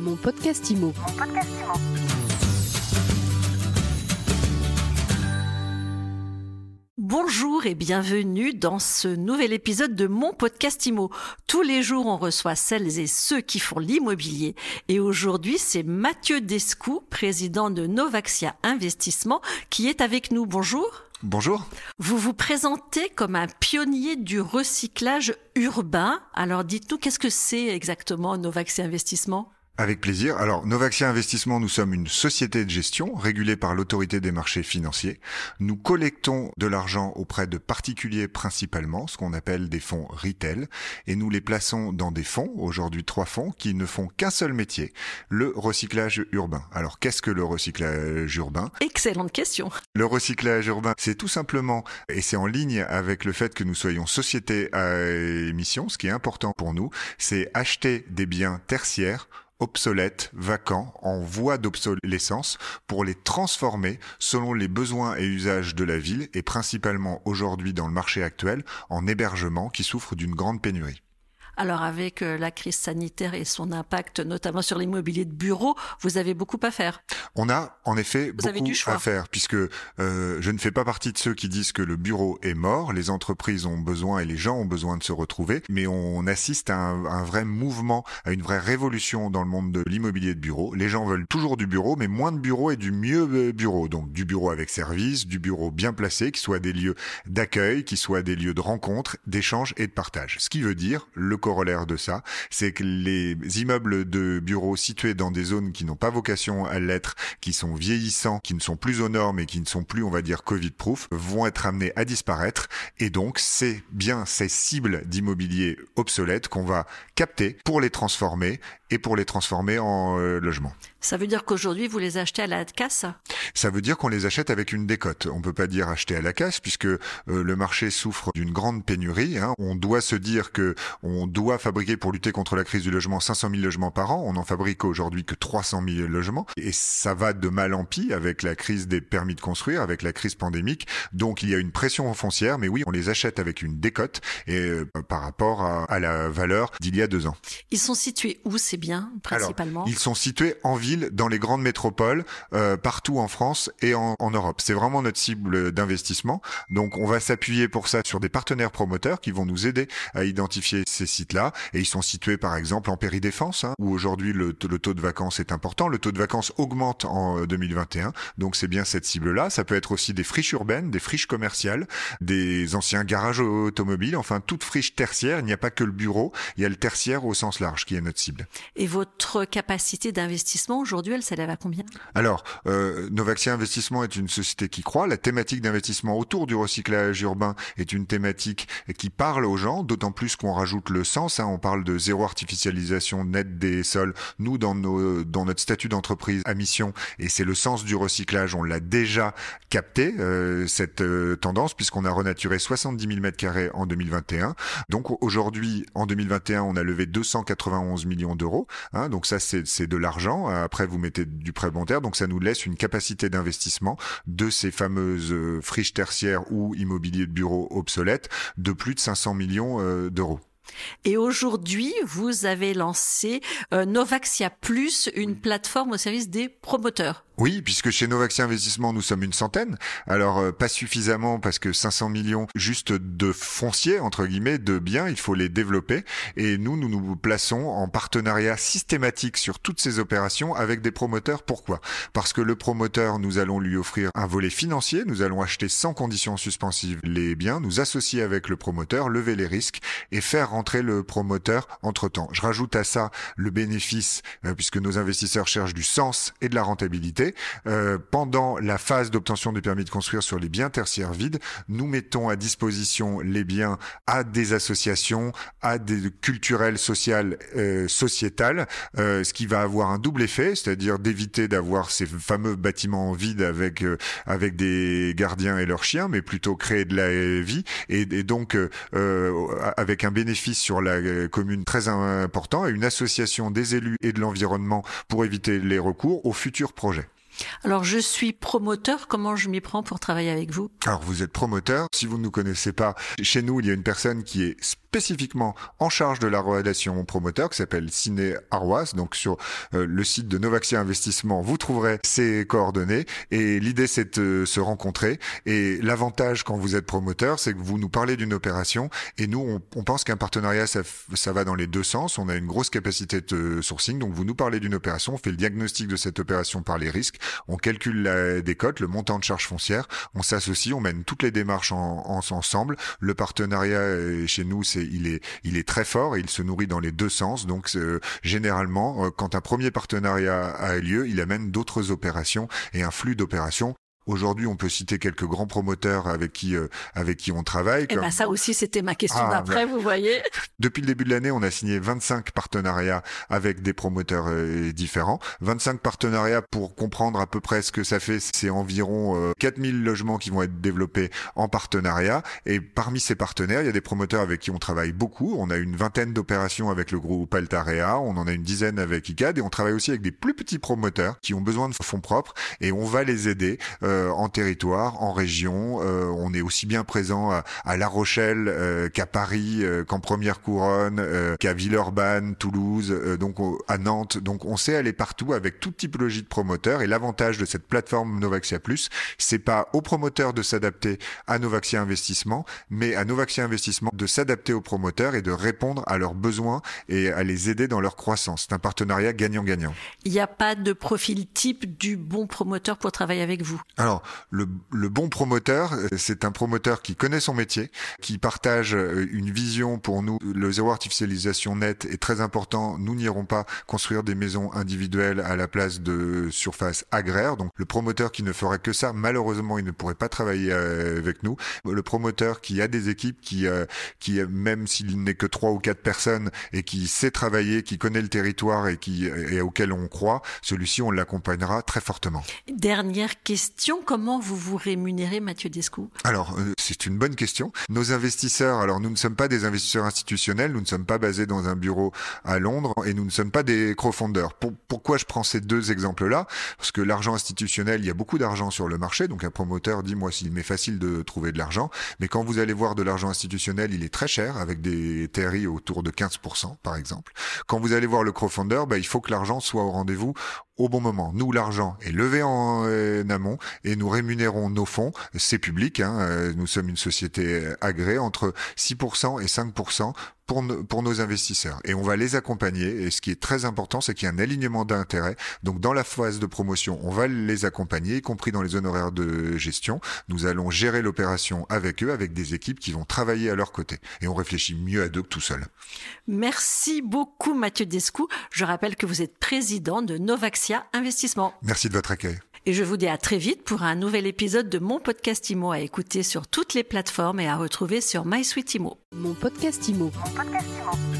Mon podcast IMO. Bonjour et bienvenue dans ce nouvel épisode de mon podcast IMO. Tous les jours, on reçoit celles et ceux qui font l'immobilier. Et aujourd'hui, c'est Mathieu Descou, président de Novaxia Investissement, qui est avec nous. Bonjour. Bonjour. Vous vous présentez comme un pionnier du recyclage urbain. Alors dites-nous, qu'est-ce que c'est exactement Novaxia Investissement? Avec plaisir. Alors, Novaxia Investissement, nous sommes une société de gestion régulée par l'autorité des marchés financiers. Nous collectons de l'argent auprès de particuliers principalement, ce qu'on appelle des fonds retail, et nous les plaçons dans des fonds, aujourd'hui trois fonds, qui ne font qu'un seul métier, le recyclage urbain. Alors, qu'est-ce que le recyclage urbain? Excellente question. Le recyclage urbain, c'est tout simplement, et c'est en ligne avec le fait que nous soyons société à émission, ce qui est important pour nous, c'est acheter des biens tertiaires obsolètes, vacants, en voie d'obsolescence, pour les transformer selon les besoins et usages de la ville et principalement aujourd'hui dans le marché actuel en hébergement qui souffre d'une grande pénurie. Alors avec euh, la crise sanitaire et son impact notamment sur l'immobilier de bureau, vous avez beaucoup à faire. On a en effet vous beaucoup à faire puisque euh, je ne fais pas partie de ceux qui disent que le bureau est mort. Les entreprises ont besoin et les gens ont besoin de se retrouver, mais on assiste à un, un vrai mouvement, à une vraie révolution dans le monde de l'immobilier de bureau. Les gens veulent toujours du bureau, mais moins de bureau et du mieux euh, bureau. Donc du bureau avec service, du bureau bien placé, qui soit des lieux d'accueil, qui soit des lieux de rencontre, d'échange et de partage. Ce qui veut dire le corollaire de ça, c'est que les immeubles de bureaux situés dans des zones qui n'ont pas vocation à l'être, qui sont vieillissants, qui ne sont plus aux normes et qui ne sont plus, on va dire, Covid-proof, vont être amenés à disparaître. Et donc, c'est bien ces cibles d'immobilier obsolètes qu'on va capter pour les transformer et pour les transformer en euh, logement. Ça veut dire qu'aujourd'hui, vous les achetez à la casse? Ça veut dire qu'on les achète avec une décote. On peut pas dire acheter à la casse puisque euh, le marché souffre d'une grande pénurie. Hein. On doit se dire que on doit fabriquer pour lutter contre la crise du logement 500 000 logements par an. On en fabrique aujourd'hui que 300 000 logements et ça va de mal en pis avec la crise des permis de construire, avec la crise pandémique. Donc il y a une pression foncière, mais oui, on les achète avec une décote et euh, par rapport à, à la valeur d'il y a deux ans. Ils sont situés où ces biens principalement? Alors, Ils sont situés en ville, dans les grandes métropoles, euh, partout en France et en, en Europe. C'est vraiment notre cible d'investissement. Donc on va s'appuyer pour ça sur des partenaires promoteurs qui vont nous aider à identifier ces sites-là. Et ils sont situés par exemple en péridéfense, hein, où aujourd'hui le, le taux de vacances est important. Le taux de vacances augmente en 2021. Donc c'est bien cette cible-là. Ça peut être aussi des friches urbaines, des friches commerciales, des anciens garages automobiles, enfin toute friche tertiaire. Il n'y a pas que le bureau, il y a le tertiaire au sens large qui est notre cible. Et votre capacité d'investissement aujourd'hui, elle s'élève à combien? Alors, euh, Novaxia Investissement est une société qui croit. La thématique d'investissement autour du recyclage urbain est une thématique qui parle aux gens, d'autant plus qu'on rajoute le sens. Hein, on parle de zéro artificialisation nette des sols. Nous, dans, nos, dans notre statut d'entreprise à mission, et c'est le sens du recyclage, on l'a déjà capté, euh, cette euh, tendance, puisqu'on a renaturé 70 000 mètres carrés en 2021. Donc aujourd'hui, en 2021, on a levé 291 millions d'euros. Hein, donc ça, c'est de l'argent. Après, vous mettez du prêt bancaire. Donc ça nous laisse une capacité d'investissement de ces fameuses euh, friches tertiaires ou immobilier de bureau obsolètes de plus de 500 millions euh, d'euros. Et aujourd'hui, vous avez lancé euh, Novaxia Plus, une plateforme au service des promoteurs. Oui, puisque chez Novaxia Investissement, nous sommes une centaine. Alors, euh, pas suffisamment parce que 500 millions juste de foncier, entre guillemets, de biens, il faut les développer. Et nous, nous nous plaçons en partenariat systématique sur toutes ces opérations avec des promoteurs. Pourquoi? Parce que le promoteur, nous allons lui offrir un volet financier, nous allons acheter sans condition suspensive les biens, nous associer avec le promoteur, lever les risques et faire rentrer le promoteur entre-temps. Je rajoute à ça le bénéfice, euh, puisque nos investisseurs cherchent du sens et de la rentabilité. Euh, pendant la phase d'obtention du permis de construire sur les biens tertiaires vides, nous mettons à disposition les biens à des associations, à des culturelles, sociales, euh, sociétales, euh, ce qui va avoir un double effet, c'est-à-dire d'éviter d'avoir ces fameux bâtiments vides avec euh, avec des gardiens et leurs chiens, mais plutôt créer de la vie et, et donc euh, avec un bénéfice sur la commune très important et une association des élus et de l'environnement pour éviter les recours aux futurs projets. Alors je suis promoteur, comment je m'y prends pour travailler avec vous? Alors vous êtes promoteur, si vous ne nous connaissez pas, chez nous il y a une personne qui est spécifiquement en charge de la relation promoteur qui s'appelle Ciné Arroise. Donc sur euh, le site de Novaxia Investissement, vous trouverez ses coordonnées. Et l'idée c'est de se rencontrer. Et l'avantage quand vous êtes promoteur, c'est que vous nous parlez d'une opération. Et nous on, pense qu'un partenariat ça, va dans les deux sens. On a une grosse capacité de sourcing, donc vous nous parlez d'une opération, on fait le diagnostic de cette opération par les risques, on calcule la décote, le montant de charge foncière, on s'associe, on mène toutes les démarches en, en, ensemble. Le partenariat chez nous, c'est il est très fort et il se nourrit dans les deux sens. Donc euh, généralement, euh, quand un premier partenariat a lieu, il amène d'autres opérations et un flux d'opérations Aujourd'hui, on peut citer quelques grands promoteurs avec qui euh, avec qui on travaille. Et eh ben ça aussi, c'était ma question ah, d'après, vous voyez. Depuis le début de l'année, on a signé 25 partenariats avec des promoteurs euh, différents. 25 partenariats pour comprendre à peu près ce que ça fait, c'est environ 4000 euh, logements qui vont être développés en partenariat. Et parmi ces partenaires, il y a des promoteurs avec qui on travaille beaucoup. On a une vingtaine d'opérations avec le groupe Altarea, on en a une dizaine avec ICAD et on travaille aussi avec des plus petits promoteurs qui ont besoin de fonds propres et on va les aider. Euh, en territoire, en région. Euh, on est aussi bien présent à, La Rochelle euh, qu'à Paris, qu'en Première Couronne, qu'à Villeurbanne, Toulouse, donc à Nantes. Donc on sait aller partout avec toute typologie de promoteurs. Et l'avantage de cette plateforme Novaxia Plus, c'est pas aux promoteurs de s'adapter à Novaxia Investissement, mais à Novaxia Investissement de s'adapter aux promoteurs et de répondre à leurs besoins et à les aider dans leur croissance. C'est un partenariat gagnant-gagnant. Il n'y a pas de profil type du bon promoteur pour travailler avec vous? Alors, le, bon promoteur, euh, c'est un promoteur qui connaît son métier, qui partage euh, une vision pour nous. Le zéro artificialisation net est très important. Nous n'irons pas construire des maisons individuelles à la place de surfaces agraires. Donc, le promoteur qui ne ferait que ça, malheureusement, il ne pourrait pas travailler euh, avec nous. Le promoteur qui a des équipes, qui, qui même s'il n'est que trois ou quatre personnes et qui sait travailler, qui connaît le territoire et qui et auquel on croit, celui-ci, on l'accompagnera très fortement. Dernière question comment vous vous rémunérez, Mathieu Descou Alors, euh, c'est une bonne question. Nos investisseurs, alors nous ne sommes pas des investisseurs institutionnels, nous ne sommes pas basés dans un bureau à Londres et nous ne sommes pas des crowdfunders. pourquoi je prends ces deux exemples-là? Parce que l'argent institutionnel, il y a beaucoup d'argent sur le marché, donc un promoteur dit, moi, s'il m'est facile de trouver de l'argent, mais quand vous allez voir de l'argent institutionnel, il est très cher, avec des TRI autour de 15%, par exemple. Quand vous allez voir le crowdfunder, bah, il faut que l'argent soit au rendez-vous au bon moment. Nous, l'argent est levé en, euh, amont et nous rémunérons nos fonds. C'est public. Hein, euh, nous sommes une société agréée entre 6% et 5% pour, nos investisseurs. Et on va les accompagner. Et ce qui est très important, c'est qu'il y a un alignement d'intérêts. Donc dans la phase de promotion, on va les accompagner, y compris dans les honoraires de gestion. Nous allons gérer l'opération avec eux, avec des équipes qui vont travailler à leur côté. Et on réfléchit mieux à deux que tout seul. Merci beaucoup Mathieu Descou. Je rappelle que vous êtes président de Investissement. Merci de votre accueil. Et je vous dis à très vite pour un nouvel épisode de mon podcast IMO à écouter sur toutes les plateformes et à retrouver sur MySuite IMO. Mon podcast IMO. Mon podcast IMO.